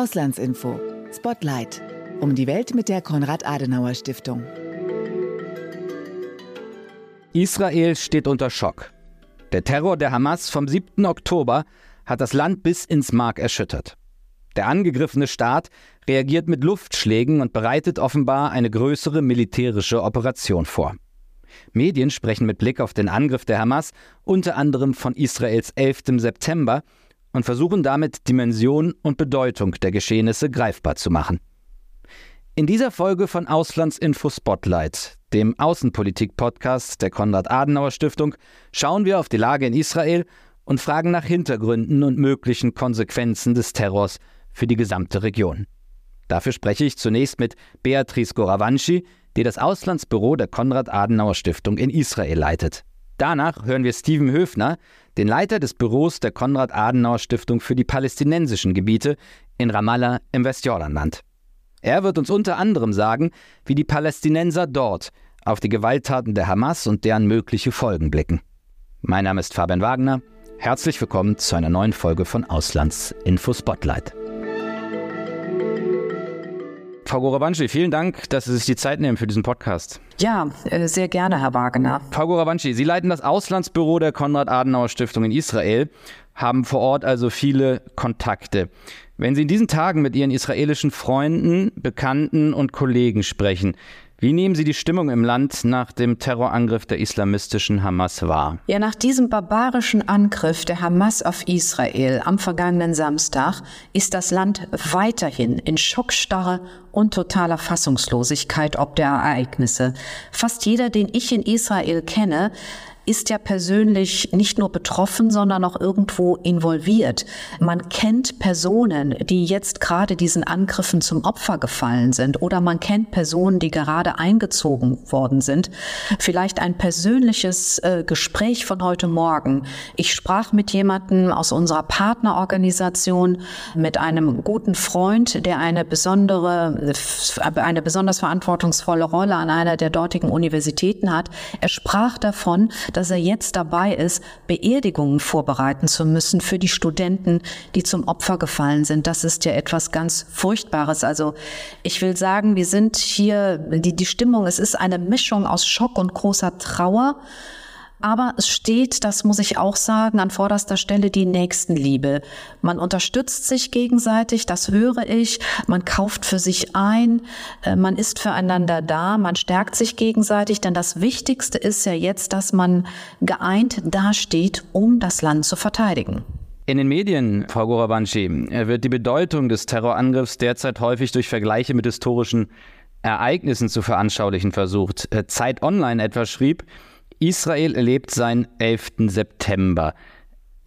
Auslandsinfo. Spotlight. Um die Welt mit der Konrad-Adenauer-Stiftung. Israel steht unter Schock. Der Terror der Hamas vom 7. Oktober hat das Land bis ins Mark erschüttert. Der angegriffene Staat reagiert mit Luftschlägen und bereitet offenbar eine größere militärische Operation vor. Medien sprechen mit Blick auf den Angriff der Hamas unter anderem von Israels 11. September und versuchen damit Dimension und Bedeutung der Geschehnisse greifbar zu machen. In dieser Folge von Auslandsinfo Spotlight, dem Außenpolitik-Podcast der Konrad-Adenauer-Stiftung, schauen wir auf die Lage in Israel und fragen nach Hintergründen und möglichen Konsequenzen des Terrors für die gesamte Region. Dafür spreche ich zunächst mit Beatrice Goravanci, die das Auslandsbüro der Konrad-Adenauer-Stiftung in Israel leitet. Danach hören wir Steven Höfner, den Leiter des Büros der Konrad-Adenauer-Stiftung für die palästinensischen Gebiete in Ramallah im Westjordanland. Er wird uns unter anderem sagen, wie die Palästinenser dort auf die Gewalttaten der Hamas und deren mögliche Folgen blicken. Mein Name ist Fabian Wagner. Herzlich willkommen zu einer neuen Folge von Auslandsinfo Spotlight. Frau Gorabanci, vielen Dank, dass Sie sich die Zeit nehmen für diesen Podcast. Ja, äh, sehr gerne, Herr Wagner. Frau Gorabanci, Sie leiten das Auslandsbüro der Konrad-Adenauer-Stiftung in Israel, haben vor Ort also viele Kontakte. Wenn Sie in diesen Tagen mit Ihren israelischen Freunden, Bekannten und Kollegen sprechen, wie nehmen Sie die Stimmung im Land nach dem Terrorangriff der islamistischen Hamas wahr? Ja, nach diesem barbarischen Angriff der Hamas auf Israel am vergangenen Samstag ist das Land weiterhin in Schockstarre und totaler Fassungslosigkeit ob der Ereignisse. Fast jeder, den ich in Israel kenne, ist ja persönlich nicht nur betroffen, sondern auch irgendwo involviert. Man kennt Personen, die jetzt gerade diesen Angriffen zum Opfer gefallen sind oder man kennt Personen, die gerade eingezogen worden sind. Vielleicht ein persönliches äh, Gespräch von heute Morgen. Ich sprach mit jemandem aus unserer Partnerorganisation, mit einem guten Freund, der eine besondere, eine besonders verantwortungsvolle Rolle an einer der dortigen Universitäten hat. Er sprach davon, dass dass er jetzt dabei ist, Beerdigungen vorbereiten zu müssen für die Studenten, die zum Opfer gefallen sind. Das ist ja etwas ganz Furchtbares. Also ich will sagen, wir sind hier, die, die Stimmung, es ist eine Mischung aus Schock und großer Trauer. Aber es steht, das muss ich auch sagen, an vorderster Stelle die Nächstenliebe. Man unterstützt sich gegenseitig, das höre ich. Man kauft für sich ein, äh, man ist füreinander da, man stärkt sich gegenseitig, denn das Wichtigste ist ja jetzt, dass man geeint dasteht, um das Land zu verteidigen. In den Medien, Frau Gorabanci, äh, wird die Bedeutung des Terrorangriffs derzeit häufig durch Vergleiche mit historischen Ereignissen zu veranschaulichen versucht. Äh, Zeit Online etwa schrieb, Israel erlebt seinen 11. September.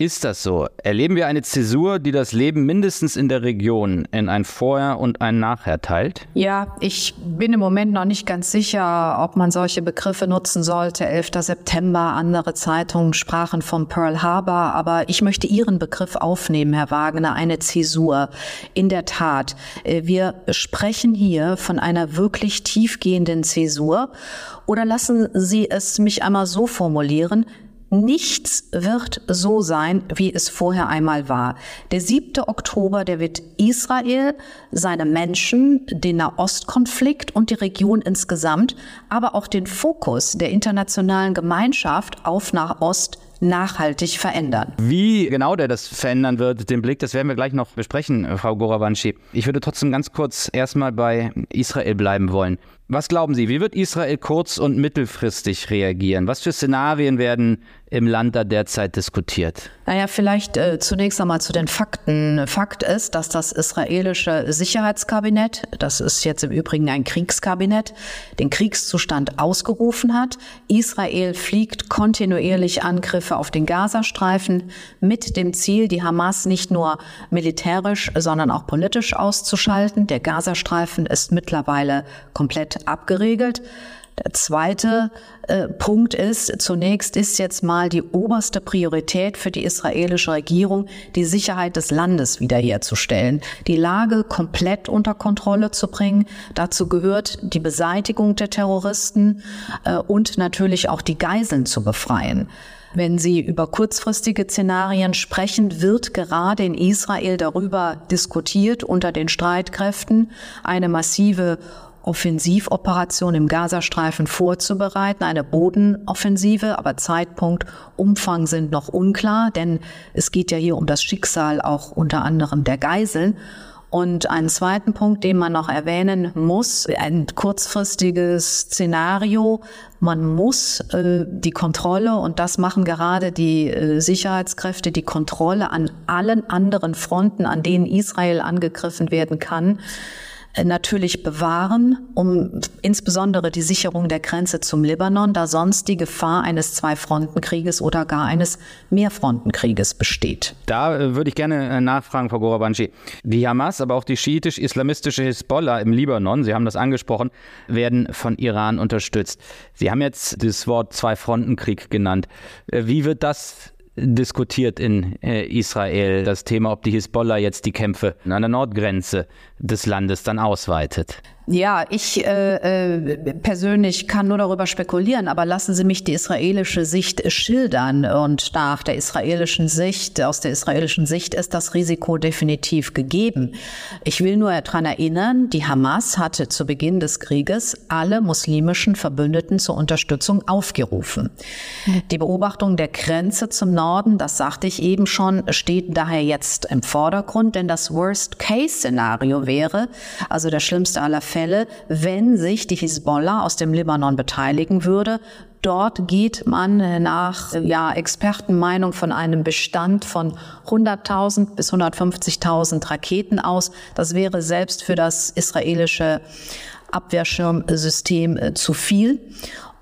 Ist das so? Erleben wir eine Zäsur, die das Leben mindestens in der Region in ein Vorher und ein Nachher teilt? Ja, ich bin im Moment noch nicht ganz sicher, ob man solche Begriffe nutzen sollte. 11. September, andere Zeitungen sprachen vom Pearl Harbor, aber ich möchte Ihren Begriff aufnehmen, Herr Wagner, eine Zäsur. In der Tat, äh, wir sprechen hier von einer wirklich tiefgehenden Zäsur. Oder lassen Sie es mich einmal so formulieren, Nichts wird so sein, wie es vorher einmal war. Der 7. Oktober, der wird Israel, seine Menschen, den Nahostkonflikt und die Region insgesamt, aber auch den Fokus der internationalen Gemeinschaft auf Nahost nachhaltig verändern. Wie genau der das verändern wird, den Blick, das werden wir gleich noch besprechen, Frau Goravanci. Ich würde trotzdem ganz kurz erstmal bei Israel bleiben wollen. Was glauben Sie, wie wird Israel kurz- und mittelfristig reagieren? Was für Szenarien werden im Land da derzeit diskutiert? Naja, vielleicht äh, zunächst einmal zu den Fakten. Fakt ist, dass das israelische Sicherheitskabinett, das ist jetzt im Übrigen ein Kriegskabinett, den Kriegszustand ausgerufen hat. Israel fliegt kontinuierlich Angriffe auf den Gazastreifen mit dem Ziel, die Hamas nicht nur militärisch, sondern auch politisch auszuschalten. Der Gazastreifen ist mittlerweile komplett abgeregelt. Der zweite äh, Punkt ist, zunächst ist jetzt mal die oberste Priorität für die israelische Regierung, die Sicherheit des Landes wiederherzustellen, die Lage komplett unter Kontrolle zu bringen. Dazu gehört die Beseitigung der Terroristen äh, und natürlich auch die Geiseln zu befreien. Wenn Sie über kurzfristige Szenarien sprechen, wird gerade in Israel darüber diskutiert unter den Streitkräften eine massive Offensivoperation im Gazastreifen vorzubereiten, eine Bodenoffensive, aber Zeitpunkt, Umfang sind noch unklar, denn es geht ja hier um das Schicksal auch unter anderem der Geiseln. Und einen zweiten Punkt, den man noch erwähnen muss, ein kurzfristiges Szenario. Man muss äh, die Kontrolle, und das machen gerade die äh, Sicherheitskräfte, die Kontrolle an allen anderen Fronten, an denen Israel angegriffen werden kann, natürlich bewahren, um insbesondere die Sicherung der Grenze zum Libanon, da sonst die Gefahr eines Zwei-Fronten-Krieges oder gar eines Mehrfrontenkrieges besteht. Da äh, würde ich gerne äh, nachfragen, Frau Gorabanci. Die Hamas, aber auch die schiitisch-islamistische Hisbollah im Libanon, Sie haben das angesprochen, werden von Iran unterstützt. Sie haben jetzt das Wort Zwei-Fronten-Krieg genannt. Äh, wie wird das diskutiert in äh, Israel das Thema, ob die Hisbollah jetzt die Kämpfe an der Nordgrenze des Landes dann ausweitet. Ja, ich äh, äh, persönlich kann nur darüber spekulieren, aber lassen Sie mich die israelische Sicht schildern. Und nach der israelischen Sicht, aus der israelischen Sicht ist das Risiko definitiv gegeben. Ich will nur daran erinnern, die Hamas hatte zu Beginn des Krieges alle muslimischen Verbündeten zur Unterstützung aufgerufen. Die Beobachtung der Grenze zum Norden, das sagte ich eben schon, steht daher jetzt im Vordergrund, denn das Worst-Case-Szenario wäre, also der schlimmste aller Fälle, wenn sich die Hisbollah aus dem Libanon beteiligen würde. Dort geht man nach ja, Expertenmeinung von einem Bestand von 100.000 bis 150.000 Raketen aus. Das wäre selbst für das israelische Abwehrschirmsystem äh, zu viel.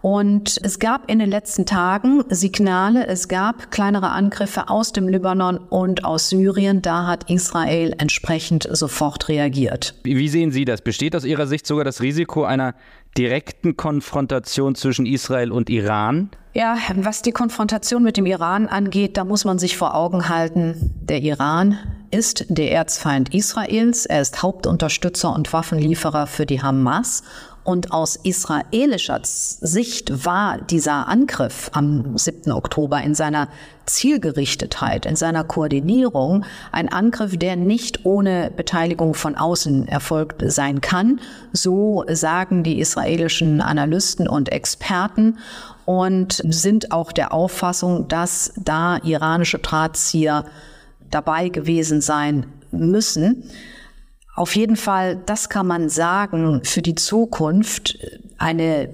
Und es gab in den letzten Tagen Signale, es gab kleinere Angriffe aus dem Libanon und aus Syrien. Da hat Israel entsprechend sofort reagiert. Wie sehen Sie das? Besteht aus Ihrer Sicht sogar das Risiko einer direkten Konfrontation zwischen Israel und Iran? Ja, was die Konfrontation mit dem Iran angeht, da muss man sich vor Augen halten, der Iran ist der Erzfeind Israels, er ist Hauptunterstützer und Waffenlieferer für die Hamas und aus israelischer Sicht war dieser Angriff am 7. Oktober in seiner Zielgerichtetheit, in seiner Koordinierung ein Angriff, der nicht ohne Beteiligung von außen erfolgt sein kann. So sagen die israelischen Analysten und Experten und sind auch der Auffassung, dass da iranische Drahtzieher dabei gewesen sein müssen. Auf jeden Fall, das kann man sagen, für die Zukunft eine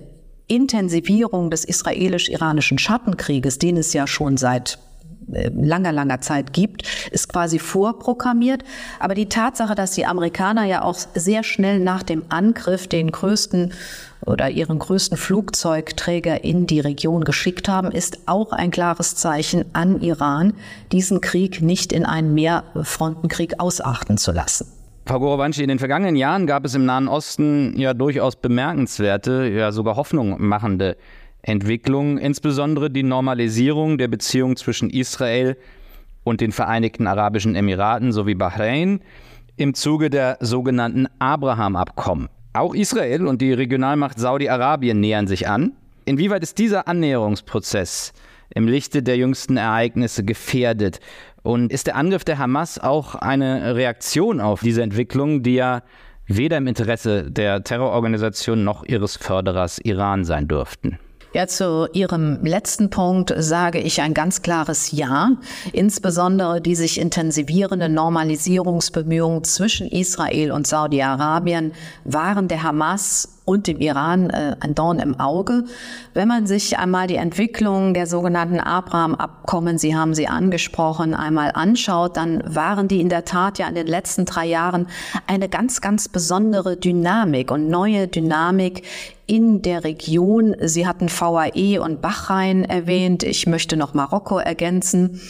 Intensivierung des israelisch-iranischen Schattenkrieges, den es ja schon seit äh, langer, langer Zeit gibt, ist quasi vorprogrammiert. Aber die Tatsache, dass die Amerikaner ja auch sehr schnell nach dem Angriff den größten oder ihren größten Flugzeugträger in die Region geschickt haben, ist auch ein klares Zeichen an Iran, diesen Krieg nicht in einen Mehrfrontenkrieg ausachten zu lassen. Frau Gorowanci, in den vergangenen Jahren gab es im Nahen Osten ja durchaus bemerkenswerte, ja sogar hoffnungmachende Entwicklungen, insbesondere die Normalisierung der Beziehung zwischen Israel und den Vereinigten Arabischen Emiraten sowie Bahrain im Zuge der sogenannten Abraham-Abkommen. Auch Israel und die Regionalmacht Saudi-Arabien nähern sich an. Inwieweit ist dieser Annäherungsprozess im Lichte der jüngsten Ereignisse gefährdet und ist der Angriff der Hamas auch eine Reaktion auf diese Entwicklung, die ja weder im Interesse der Terrororganisation noch ihres Förderers Iran sein dürften? Ja, zu Ihrem letzten Punkt sage ich ein ganz klares Ja. Insbesondere die sich intensivierende Normalisierungsbemühungen zwischen Israel und Saudi-Arabien waren der Hamas und dem Iran äh, ein Dorn im Auge. Wenn man sich einmal die Entwicklung der sogenannten Abraham-Abkommen, Sie haben sie angesprochen, einmal anschaut, dann waren die in der Tat ja in den letzten drei Jahren eine ganz, ganz besondere Dynamik und neue Dynamik in der Region. Sie hatten VAE und Bahrain erwähnt. Ich möchte noch Marokko ergänzen.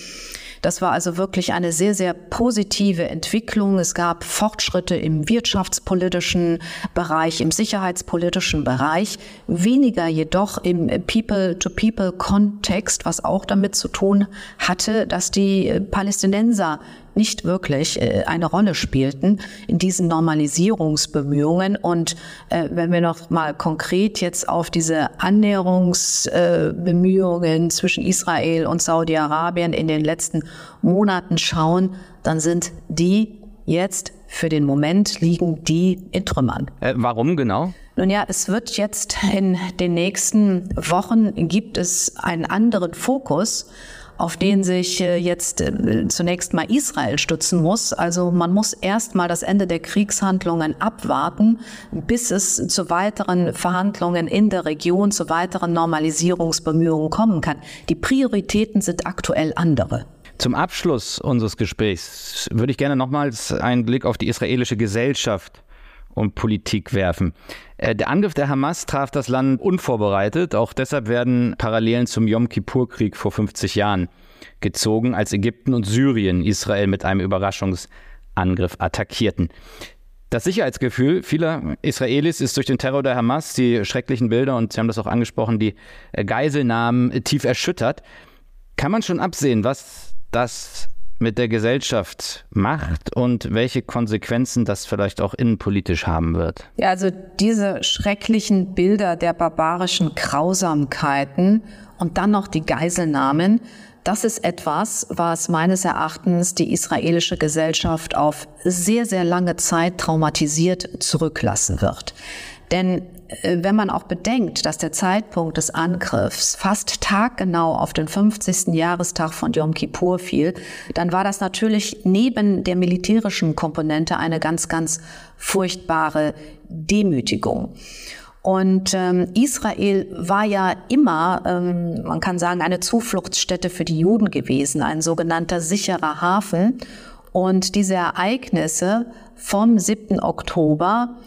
Das war also wirklich eine sehr, sehr positive Entwicklung. Es gab Fortschritte im wirtschaftspolitischen Bereich, im sicherheitspolitischen Bereich, weniger jedoch im People-to-People-Kontext, was auch damit zu tun hatte, dass die Palästinenser nicht wirklich äh, eine Rolle spielten in diesen Normalisierungsbemühungen. Und äh, wenn wir noch mal konkret jetzt auf diese Annäherungsbemühungen zwischen Israel und Saudi-Arabien in den letzten Monaten schauen, dann sind die jetzt für den Moment liegen die in Trümmern. Äh, warum genau? Nun ja, es wird jetzt in den nächsten Wochen gibt es einen anderen Fokus auf den sich äh, jetzt äh, zunächst mal Israel stützen muss. Also man muss erst mal das Ende der Kriegshandlungen abwarten, bis es zu weiteren Verhandlungen in der Region, zu weiteren Normalisierungsbemühungen kommen kann. Die Prioritäten sind aktuell andere. Zum Abschluss unseres Gesprächs würde ich gerne nochmals einen Blick auf die israelische Gesellschaft und Politik werfen. Äh, der Angriff der Hamas traf das Land unvorbereitet. Auch deshalb werden Parallelen zum Yom Kippur-Krieg vor 50 Jahren gezogen, als Ägypten und Syrien Israel mit einem Überraschungsangriff attackierten. Das Sicherheitsgefühl vieler Israelis ist durch den Terror der Hamas, die schrecklichen Bilder und Sie haben das auch angesprochen, die Geiselnahmen tief erschüttert. Kann man schon absehen, was das mit der Gesellschaft macht und welche Konsequenzen das vielleicht auch innenpolitisch haben wird? Ja, also diese schrecklichen Bilder der barbarischen Grausamkeiten und dann noch die Geiselnahmen, das ist etwas, was meines Erachtens die israelische Gesellschaft auf sehr, sehr lange Zeit traumatisiert zurücklassen wird. Denn wenn man auch bedenkt, dass der Zeitpunkt des Angriffs fast taggenau auf den 50. Jahrestag von Yom Kippur fiel, dann war das natürlich neben der militärischen Komponente eine ganz, ganz furchtbare Demütigung. Und ähm, Israel war ja immer, ähm, man kann sagen, eine Zufluchtsstätte für die Juden gewesen, ein sogenannter sicherer Hafen. Und diese Ereignisse vom 7. Oktober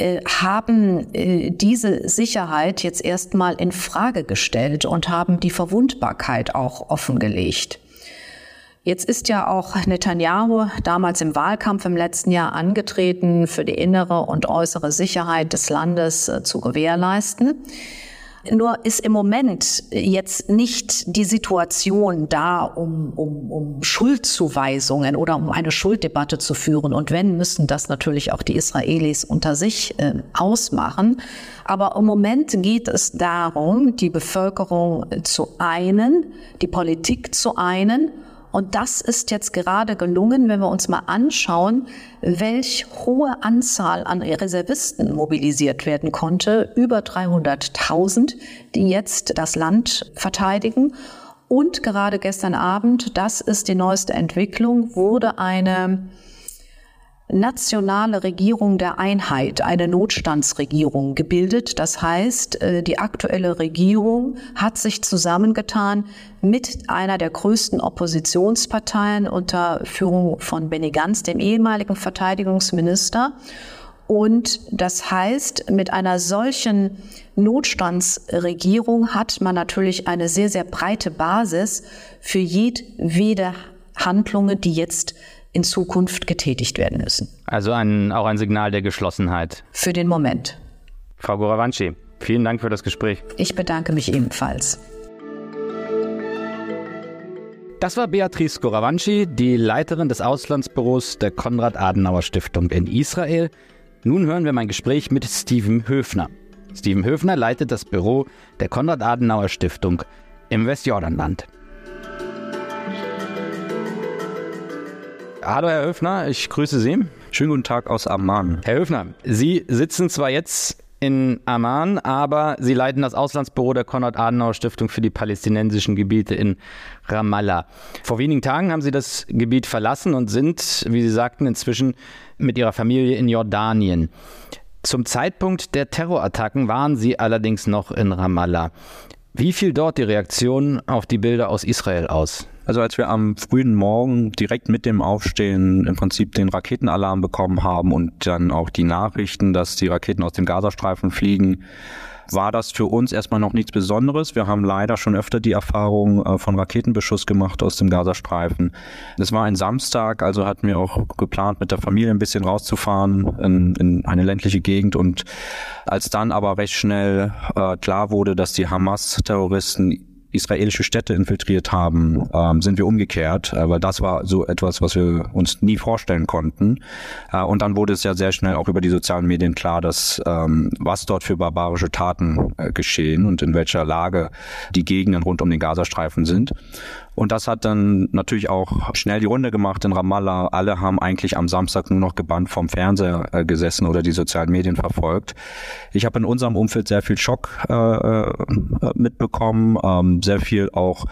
äh, haben äh, diese Sicherheit jetzt erstmal in Frage gestellt und haben die Verwundbarkeit auch offengelegt. Jetzt ist ja auch Netanyahu damals im Wahlkampf im letzten Jahr angetreten, für die innere und äußere Sicherheit des Landes äh, zu gewährleisten. Nur ist im Moment jetzt nicht die Situation da, um, um, um Schuldzuweisungen oder um eine Schulddebatte zu führen. Und wenn, müssen das natürlich auch die Israelis unter sich äh, ausmachen. Aber im Moment geht es darum, die Bevölkerung zu einen, die Politik zu einen und das ist jetzt gerade gelungen, wenn wir uns mal anschauen, welch hohe Anzahl an Reservisten mobilisiert werden konnte. Über 300.000, die jetzt das Land verteidigen. Und gerade gestern Abend, das ist die neueste Entwicklung, wurde eine nationale Regierung der Einheit, eine Notstandsregierung gebildet. Das heißt, äh, die aktuelle Regierung hat sich zusammengetan mit einer der größten Oppositionsparteien unter Führung von Benny Gantz, dem ehemaligen Verteidigungsminister. Und das heißt, mit einer solchen Notstandsregierung hat man natürlich eine sehr, sehr breite Basis für jedwede Handlungen, die jetzt in Zukunft getätigt werden müssen. Also ein, auch ein Signal der Geschlossenheit. Für den Moment. Frau Goravanci, vielen Dank für das Gespräch. Ich bedanke mich ebenfalls. Das war Beatrice Goravanci, die Leiterin des Auslandsbüros der Konrad-Adenauer-Stiftung in Israel. Nun hören wir mein Gespräch mit Steven Höfner. Steven Höfner leitet das Büro der Konrad-Adenauer-Stiftung im Westjordanland. Hallo Herr Höfner, ich grüße Sie. Schönen guten Tag aus Amman. Herr Höfner, Sie sitzen zwar jetzt in Amman, aber Sie leiten das Auslandsbüro der Konrad-Adenauer-Stiftung für die palästinensischen Gebiete in Ramallah. Vor wenigen Tagen haben Sie das Gebiet verlassen und sind, wie Sie sagten, inzwischen mit Ihrer Familie in Jordanien. Zum Zeitpunkt der Terrorattacken waren Sie allerdings noch in Ramallah. Wie fiel dort die Reaktion auf die Bilder aus Israel aus? Also als wir am frühen Morgen direkt mit dem Aufstehen im Prinzip den Raketenalarm bekommen haben und dann auch die Nachrichten, dass die Raketen aus dem Gazastreifen fliegen, war das für uns erstmal noch nichts Besonderes. Wir haben leider schon öfter die Erfahrung äh, von Raketenbeschuss gemacht aus dem Gazastreifen. Es war ein Samstag, also hatten wir auch geplant, mit der Familie ein bisschen rauszufahren in, in eine ländliche Gegend. Und als dann aber recht schnell äh, klar wurde, dass die Hamas-Terroristen israelische Städte infiltriert haben, ähm, sind wir umgekehrt, äh, weil das war so etwas, was wir uns nie vorstellen konnten. Äh, und dann wurde es ja sehr schnell auch über die sozialen Medien klar, dass ähm, was dort für barbarische Taten äh, geschehen und in welcher Lage die Gegenden rund um den Gazastreifen sind. Und das hat dann natürlich auch schnell die Runde gemacht in Ramallah. Alle haben eigentlich am Samstag nur noch gebannt vom Fernseher äh, gesessen oder die sozialen Medien verfolgt. Ich habe in unserem Umfeld sehr viel Schock äh, äh mitbekommen, ähm, sehr viel auch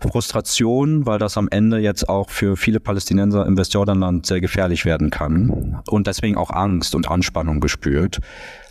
Frustration, weil das am Ende jetzt auch für viele Palästinenser im Westjordanland sehr gefährlich werden kann und deswegen auch Angst und Anspannung gespürt.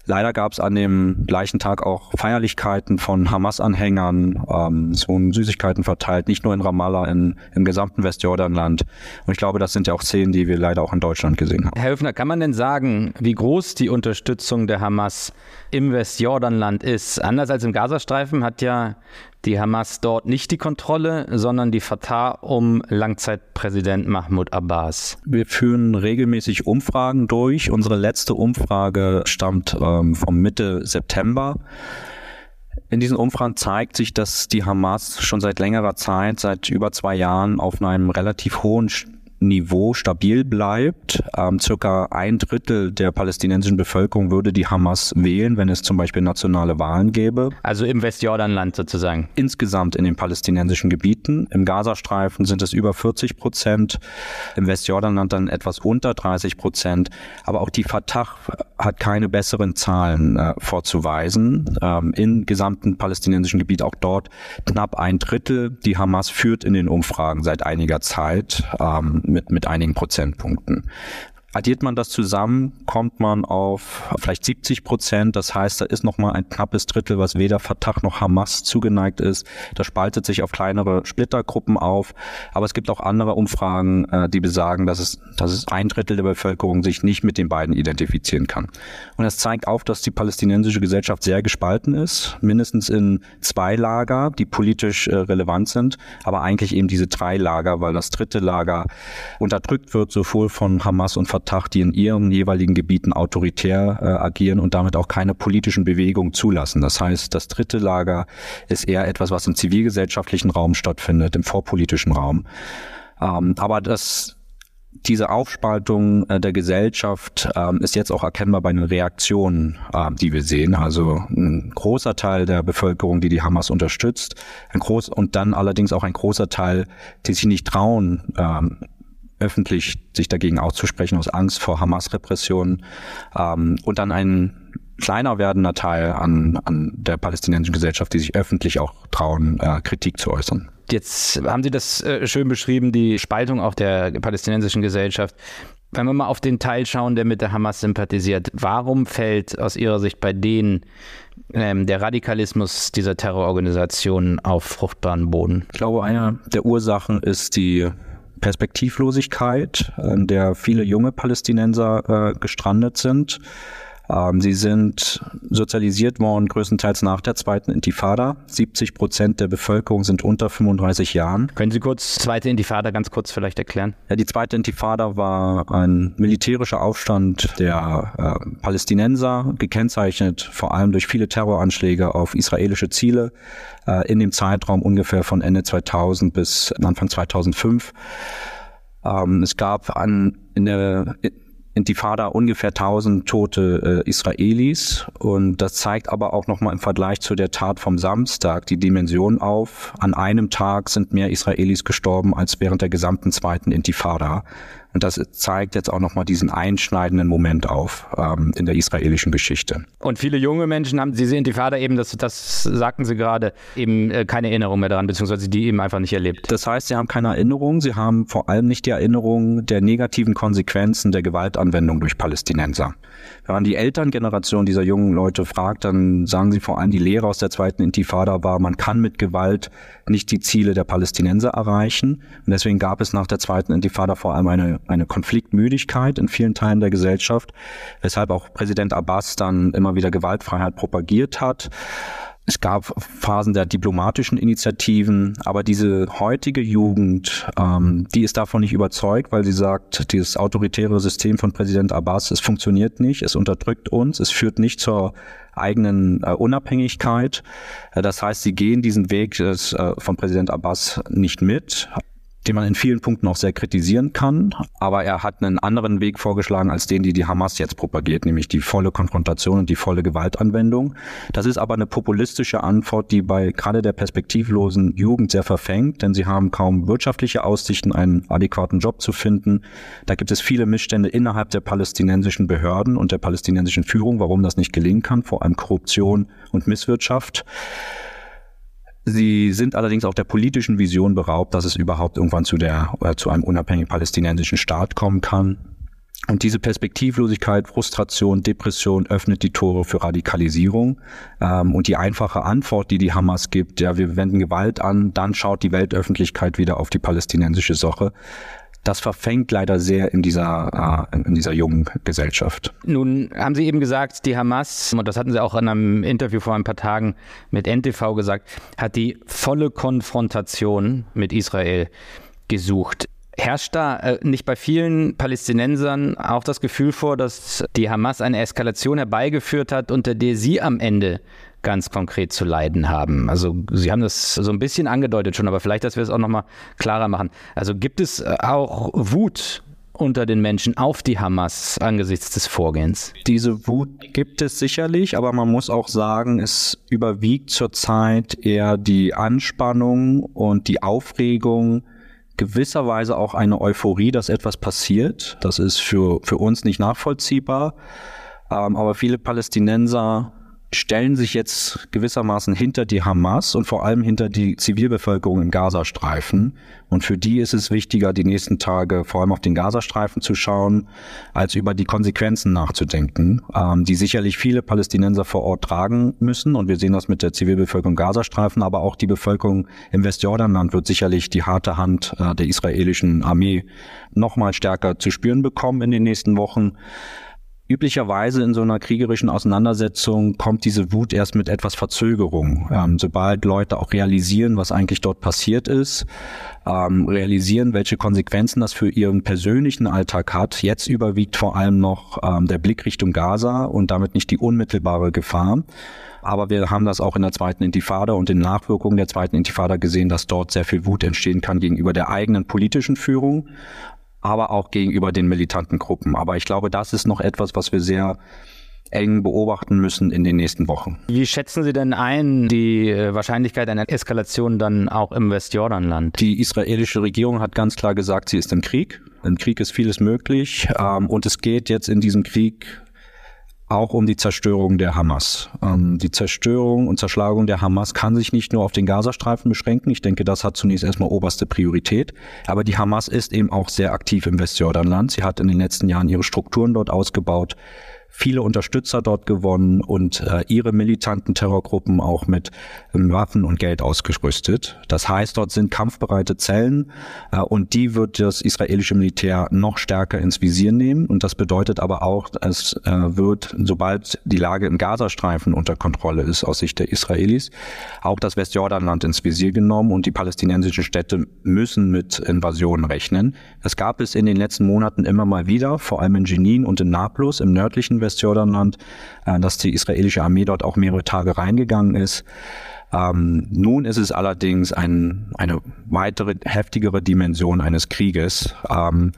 Leider gab es an dem gleichen Tag auch Feierlichkeiten von Hamas-Anhängern, ähm, es wurden Süßigkeiten verteilt, nicht nur in Ramallah, in, im gesamten Westjordanland. Und ich glaube, das sind ja auch Szenen, die wir leider auch in Deutschland gesehen haben. Herr Höfner, kann man denn sagen, wie groß die Unterstützung der Hamas im Westjordanland ist? Anders als im Gazastreifen hat ja die Hamas dort nicht die Kontrolle, sondern die Fatah um Langzeitpräsident Mahmoud Abbas. Wir führen regelmäßig Umfragen durch. Unsere letzte Umfrage stammt ähm, vom Mitte September. In diesen Umfragen zeigt sich, dass die Hamas schon seit längerer Zeit, seit über zwei Jahren, auf einem relativ hohen Niveau stabil bleibt. Ähm, circa ein Drittel der palästinensischen Bevölkerung würde die Hamas wählen, wenn es zum Beispiel nationale Wahlen gäbe. Also im Westjordanland sozusagen. Insgesamt in den palästinensischen Gebieten. Im Gazastreifen sind es über 40 Prozent, im Westjordanland dann etwas unter 30 Prozent. Aber auch die Fatah hat keine besseren Zahlen äh, vorzuweisen. Ähm, Im gesamten palästinensischen Gebiet auch dort knapp ein Drittel. Die Hamas führt in den Umfragen seit einiger Zeit. Ähm, mit, mit einigen Prozentpunkten. Addiert man das zusammen, kommt man auf vielleicht 70 Prozent. Das heißt, da ist noch mal ein knappes Drittel, was weder Fatah noch Hamas zugeneigt ist. Das spaltet sich auf kleinere Splittergruppen auf. Aber es gibt auch andere Umfragen, äh, die besagen, dass es, dass es ein Drittel der Bevölkerung sich nicht mit den beiden identifizieren kann. Und es zeigt auf, dass die palästinensische Gesellschaft sehr gespalten ist, mindestens in zwei Lager, die politisch äh, relevant sind, aber eigentlich eben diese drei Lager, weil das dritte Lager unterdrückt wird, sowohl von Hamas und Fatah Fatah, die in ihren jeweiligen Gebieten autoritär äh, agieren und damit auch keine politischen Bewegungen zulassen. Das heißt, das dritte Lager ist eher etwas, was im zivilgesellschaftlichen Raum stattfindet, im vorpolitischen Raum. Ähm, aber das diese Aufspaltung äh, der Gesellschaft ähm, ist jetzt auch erkennbar bei den Reaktionen, äh, die wir sehen. Also ein großer Teil der Bevölkerung, die die Hamas unterstützt, ein groß und dann allerdings auch ein großer Teil, die sich nicht trauen, ähm, öffentlich sich dagegen auszusprechen aus Angst vor Hamas-Repressionen ähm, und dann ein kleiner werdender Teil an, an der palästinensischen Gesellschaft, die sich öffentlich auch trauen, äh, Kritik zu äußern. Jetzt haben Sie das äh, schön beschrieben, die Spaltung auch der palästinensischen Gesellschaft. Wenn wir mal auf den Teil schauen, der mit der Hamas sympathisiert, warum fällt aus Ihrer Sicht bei denen ähm, der Radikalismus dieser Terrororganisationen auf fruchtbaren Boden? Ich glaube, eine der Ursachen ist die Perspektivlosigkeit, in der viele junge Palästinenser äh, gestrandet sind. Ähm, sie sind sozialisiert worden größtenteils nach der zweiten Intifada. 70 Prozent der Bevölkerung sind unter 35 Jahren. Können Sie kurz zweite Intifada ganz kurz vielleicht erklären? Ja, die zweite Intifada war ein militärischer Aufstand der äh, Palästinenser, gekennzeichnet vor allem durch viele Terroranschläge auf israelische Ziele äh, in dem Zeitraum ungefähr von Ende 2000 bis Anfang 2005. Ähm, es gab an, in der Intifada ungefähr 1000 tote äh, Israelis und das zeigt aber auch nochmal im Vergleich zu der Tat vom Samstag die Dimension auf. An einem Tag sind mehr Israelis gestorben als während der gesamten zweiten Intifada. Und das zeigt jetzt auch nochmal diesen einschneidenden Moment auf ähm, in der israelischen Geschichte. Und viele junge Menschen haben diese Intifada eben, das, das sagten Sie gerade, eben äh, keine Erinnerung mehr daran, beziehungsweise die eben einfach nicht erlebt. Das heißt, sie haben keine Erinnerung, sie haben vor allem nicht die Erinnerung der negativen Konsequenzen der Gewaltanwendung durch Palästinenser. Wenn man die Elterngeneration dieser jungen Leute fragt, dann sagen sie vor allem, die Lehre aus der zweiten Intifada war, man kann mit Gewalt nicht die Ziele der Palästinenser erreichen. Und deswegen gab es nach der zweiten Intifada vor allem eine eine Konfliktmüdigkeit in vielen Teilen der Gesellschaft, weshalb auch Präsident Abbas dann immer wieder Gewaltfreiheit propagiert hat. es gab Phasen der diplomatischen Initiativen, aber diese heutige Jugend, ähm, die ist davon nicht überzeugt, weil sie sagt, dieses autoritäre System von Präsident Abbas, es funktioniert nicht, es unterdrückt uns, es führt nicht zur eigenen äh, Unabhängigkeit. Äh, das heißt, sie gehen diesen Weg des, äh, von Präsident Abbas nicht mit, den man in vielen Punkten auch sehr kritisieren kann. Aber er hat einen anderen Weg vorgeschlagen als den, die die Hamas jetzt propagiert, nämlich die volle Konfrontation und die volle Gewaltanwendung. Das ist aber eine populistische Antwort, die bei gerade der perspektivlosen Jugend sehr verfängt, denn sie haben kaum wirtschaftliche Aussichten, einen adäquaten Job zu finden. Da gibt es viele Missstände innerhalb der palästinensischen Behörden und der palästinensischen Führung, warum das nicht gelingen kann, vor allem Korruption und Misswirtschaft. Sie sind allerdings auch der politischen Vision beraubt, dass es überhaupt irgendwann zu der äh, zu einem unabhängigen palästinensischen Staat kommen kann. Und diese Perspektivlosigkeit, Frustration, Depression öffnet die Tore für Radikalisierung. Ähm, und die einfache Antwort, die die Hamas gibt, ja, wir wenden Gewalt an, dann schaut die Weltöffentlichkeit wieder auf die palästinensische Sache das verfängt leider sehr in dieser, äh, in dieser jungen Gesellschaft. Nun haben Sie eben gesagt, die Hamas, und das hatten Sie auch in einem Interview vor ein paar Tagen mit NTV gesagt, hat die volle Konfrontation mit Israel gesucht. Herrscht da äh, nicht bei vielen Palästinensern auch das Gefühl vor, dass die Hamas eine Eskalation herbeigeführt hat, unter der sie am Ende ganz konkret zu leiden haben. Also Sie haben das so ein bisschen angedeutet schon, aber vielleicht, dass wir es auch nochmal klarer machen. Also gibt es äh, auch Wut unter den Menschen auf die Hamas angesichts des Vorgehens? Diese Wut gibt es sicherlich, aber man muss auch sagen, es überwiegt zurzeit eher die Anspannung und die Aufregung, gewisserweise auch eine Euphorie, dass etwas passiert. Das ist für, für uns nicht nachvollziehbar. Ähm, aber viele Palästinenser stellen sich jetzt gewissermaßen hinter die Hamas und vor allem hinter die Zivilbevölkerung im Gazastreifen. Und für die ist es wichtiger, die nächsten Tage vor allem auf den Gazastreifen zu schauen, als über die Konsequenzen nachzudenken, ähm, die sicherlich viele Palästinenser vor Ort tragen müssen. Und wir sehen das mit der Zivilbevölkerung Gazastreifen, aber auch die Bevölkerung im Westjordanland wird sicherlich die harte Hand äh, der israelischen Armee noch mal stärker zu spüren bekommen in den nächsten Wochen. Üblicherweise in so einer kriegerischen Auseinandersetzung kommt diese Wut erst mit etwas Verzögerung. Ähm, sobald Leute auch realisieren, was eigentlich dort passiert ist, ähm, realisieren, welche Konsequenzen das für ihren persönlichen Alltag hat. Jetzt überwiegt vor allem noch ähm, der Blick Richtung Gaza und damit nicht die unmittelbare Gefahr. Aber wir haben das auch in der zweiten Intifada und den Nachwirkungen der zweiten Intifada gesehen, dass dort sehr viel Wut entstehen kann gegenüber der eigenen politischen Führung, aber auch gegenüber den militanten Gruppen. Aber ich glaube, das ist noch etwas, was wir sehr eng beobachten müssen in den nächsten Wochen. Wie schätzen Sie denn ein die äh, Wahrscheinlichkeit einer Eskalation dann auch im Westjordanland? Die israelische Regierung hat ganz klar gesagt, sie ist im Krieg. Im Krieg ist vieles möglich ähm, und es geht jetzt in diesem Krieg auch um die Zerstörung der Hamas. Ähm, die Zerstörung und Zerschlagung der Hamas kann sich nicht nur auf den Gazastreifen beschränken. Ich denke, das hat zunächst erstmal oberste Priorität. Aber die Hamas ist eben auch sehr aktiv im Westjordanland. Sie hat in den letzten Jahren ihre Strukturen dort ausgebaut viele Unterstützer dort gewonnen und äh, ihre militanten Terrorgruppen auch mit ähm, Waffen und Geld ausgerüstet. Das heißt, dort sind kampfbereite Zellen äh, und die wird das israelische Militär noch stärker ins Visier nehmen. Und das bedeutet aber auch, es äh, wird, sobald die Lage im Gazastreifen unter Kontrolle ist aus Sicht der Israelis, auch das Westjordanland ins Visier genommen und die palästinensischen Städte müssen mit Invasionen rechnen. Das gab es in den letzten Monaten immer mal wieder, vor allem in Jenin und in Nablus im nördlichen Westjordanland, äh, dass die israelische Armee dort auch mehrere Tage reingegangen ist. Ähm, nun ist es allerdings ein, eine weitere heftigere Dimension eines Krieges. Ähm,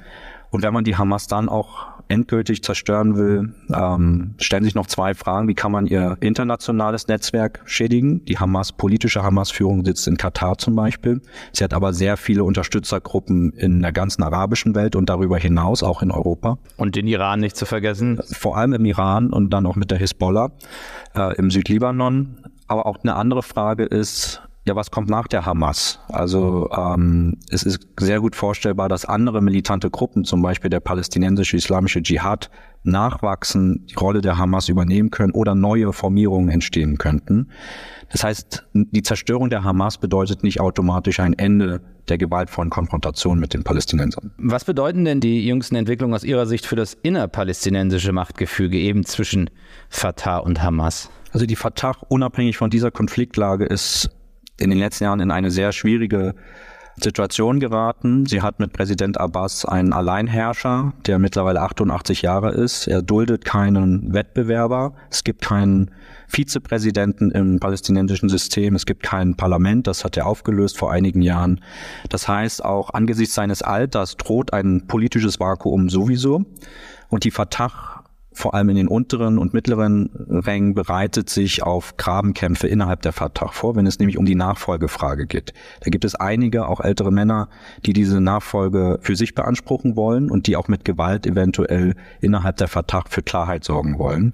und wenn man die Hamas dann auch endgültig zerstören will, ähm, stellen sich noch zwei Fragen. Wie kann man ihr internationales Netzwerk schädigen? Die Hamas, politische Hamas-Führung sitzt in Katar zum Beispiel. Sie hat aber sehr viele Unterstützergruppen in der ganzen arabischen Welt und darüber hinaus auch in Europa. Und den Iran nicht zu vergessen. Vor allem im Iran und dann auch mit der Hisbollah äh, im Südlibanon. Aber auch eine andere Frage ist, ja, was kommt nach der Hamas? Also ähm, es ist sehr gut vorstellbar, dass andere militante Gruppen, zum Beispiel der palästinensische islamische Dschihad, nachwachsen, die Rolle der Hamas übernehmen können oder neue Formierungen entstehen könnten. Das heißt, die Zerstörung der Hamas bedeutet nicht automatisch ein Ende der gewaltvollen Konfrontation mit den Palästinensern. Was bedeuten denn die jüngsten Entwicklungen aus Ihrer Sicht für das innerpalästinensische Machtgefüge eben zwischen Fatah und Hamas? Also die Fatah, unabhängig von dieser Konfliktlage, ist in den letzten Jahren in eine sehr schwierige Situation geraten. Sie hat mit Präsident Abbas einen Alleinherrscher, der mittlerweile 88 Jahre ist. Er duldet keinen Wettbewerber. Es gibt keinen Vizepräsidenten im palästinensischen System. Es gibt kein Parlament. Das hat er aufgelöst vor einigen Jahren. Das heißt, auch angesichts seines Alters droht ein politisches Vakuum sowieso. Und die Fatah vor allem in den unteren und mittleren Rängen bereitet sich auf Grabenkämpfe innerhalb der Fatah vor, wenn es nämlich um die Nachfolgefrage geht. Da gibt es einige, auch ältere Männer, die diese Nachfolge für sich beanspruchen wollen und die auch mit Gewalt eventuell innerhalb der Fatah für Klarheit sorgen wollen.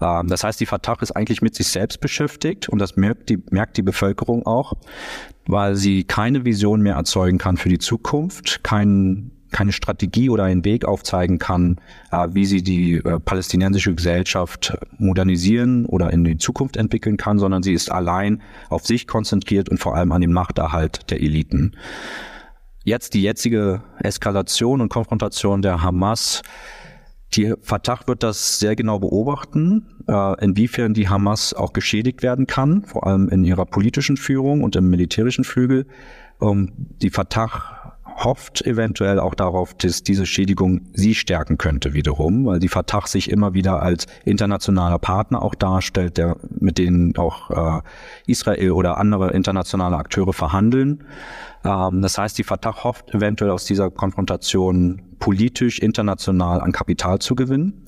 Ähm, das heißt, die Fatah ist eigentlich mit sich selbst beschäftigt und das merkt die, merkt die Bevölkerung auch, weil sie keine Vision mehr erzeugen kann für die Zukunft, keinen keine Strategie oder einen Weg aufzeigen kann, äh, wie sie die äh, palästinensische Gesellschaft modernisieren oder in die Zukunft entwickeln kann, sondern sie ist allein auf sich konzentriert und vor allem an den Machterhalt der Eliten. Jetzt die jetzige Eskalation und Konfrontation der Hamas die Fatah wird das sehr genau beobachten, äh, inwiefern die Hamas auch geschädigt werden kann, vor allem in ihrer politischen Führung und im militärischen Flügel. Die Fatah hofft eventuell auch darauf, dass diese Schädigung sie stärken könnte wiederum, weil die Fatah sich immer wieder als internationaler Partner auch darstellt, der mit denen auch äh, Israel oder andere internationale Akteure verhandeln. Ähm, das heißt, die Fatah hofft eventuell aus dieser Konfrontation politisch international an Kapital zu gewinnen.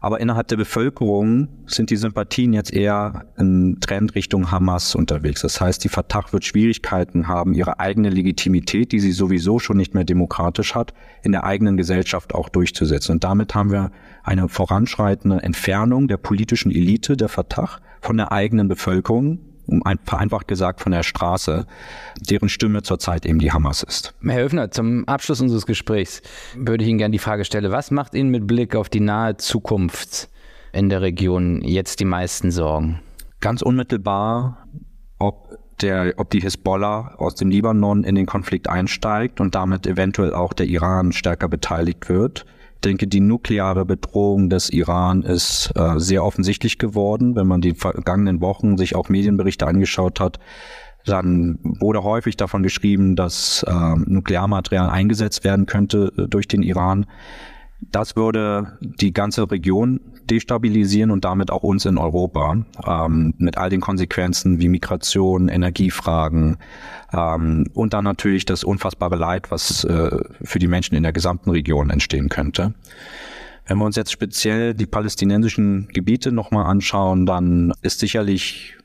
Aber innerhalb der Bevölkerung sind die Sympathien jetzt eher im Trend Richtung Hamas unterwegs. Das heißt, die Fatah wird Schwierigkeiten haben, ihre eigene Legitimität, die sie sowieso schon nicht mehr demokratisch hat, in der eigenen Gesellschaft auch durchzusetzen. Und damit haben wir eine voranschreitende Entfernung der politischen Elite der Fatah von der eigenen Bevölkerung um ein, vereinfacht gesagt von der Straße, deren Stimme zurzeit eben die Hamas ist. Herr Höfner, zum Abschluss unseres Gesprächs würde ich Ihnen gerne die Frage stellen, was macht Ihnen mit Blick auf die nahe Zukunft in der Region jetzt die meisten Sorgen? Ganz unmittelbar, ob der, ob die Hisbollah aus dem Libanon in den Konflikt einsteigt und damit eventuell auch der Iran stärker beteiligt wird denke, die nukleare Bedrohung des Iran ist äh, sehr offensichtlich geworden. Wenn man die vergangenen Wochen sich auch Medienberichte angeschaut hat, dann wurde häufig davon geschrieben, dass äh, Nuklearmaterial eingesetzt werden könnte äh, durch den Iran. Das würde die ganze Region destabilisieren und damit auch uns in Europa ähm, mit all den Konsequenzen wie Migration, Energiefragen ähm, und dann natürlich das unfassbare Leid, was äh, für die Menschen in der gesamten Region entstehen könnte. Wenn wir uns jetzt speziell die palästinensischen Gebiete nochmal anschauen, dann ist sicherlich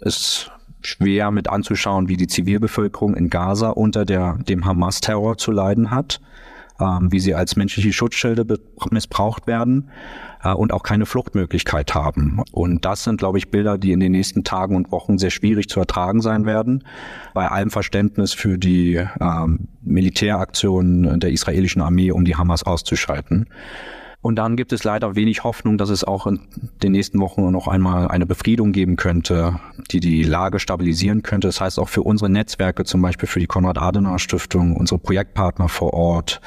es schwer mit anzuschauen, wie die Zivilbevölkerung in Gaza unter der, dem Hamas-Terror zu leiden hat ähm, wie sie als menschliche Schutzschilde missbraucht werden äh, und auch keine Fluchtmöglichkeit haben. Und das sind, glaube ich, Bilder, die in den nächsten Tagen und Wochen sehr schwierig zu ertragen sein werden. Bei allem Verständnis für die ähm, Militäraktionen der israelischen Armee, um die Hamas auszuschalten. Und dann gibt es leider wenig Hoffnung, dass es auch in den nächsten Wochen noch einmal eine Befriedung geben könnte, die die Lage stabilisieren könnte. Das heißt auch für unsere Netzwerke, zum Beispiel für die Konrad-Adenauer-Stiftung, unsere Projektpartner vor Ort,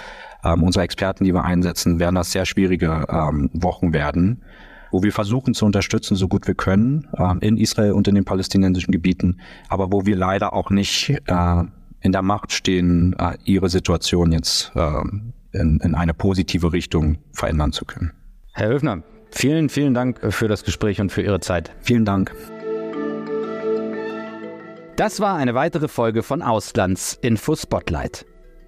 ähm, unsere Experten, die wir einsetzen, werden das sehr schwierige ähm, Wochen werden, wo wir versuchen zu unterstützen, so gut wir können, ähm, in Israel und in den palästinensischen Gebieten, aber wo wir leider auch nicht äh, in der Macht stehen, äh, ihre Situation jetzt äh, in, in eine positive Richtung verändern zu können. Herr Höfner, vielen, vielen Dank für das Gespräch und für Ihre Zeit. Vielen Dank. Das war eine weitere Folge von Auslands Info Spotlight.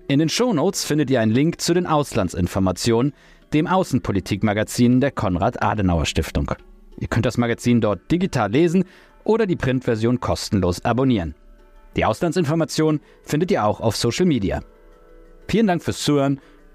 In den Shownotes findet ihr einen Link zu den Auslandsinformationen, dem Außenpolitikmagazin der Konrad-Adenauer-Stiftung. Ihr könnt das Magazin dort digital lesen oder die Printversion kostenlos abonnieren. Die Auslandsinformationen findet ihr auch auf Social Media. Vielen Dank fürs Zuhören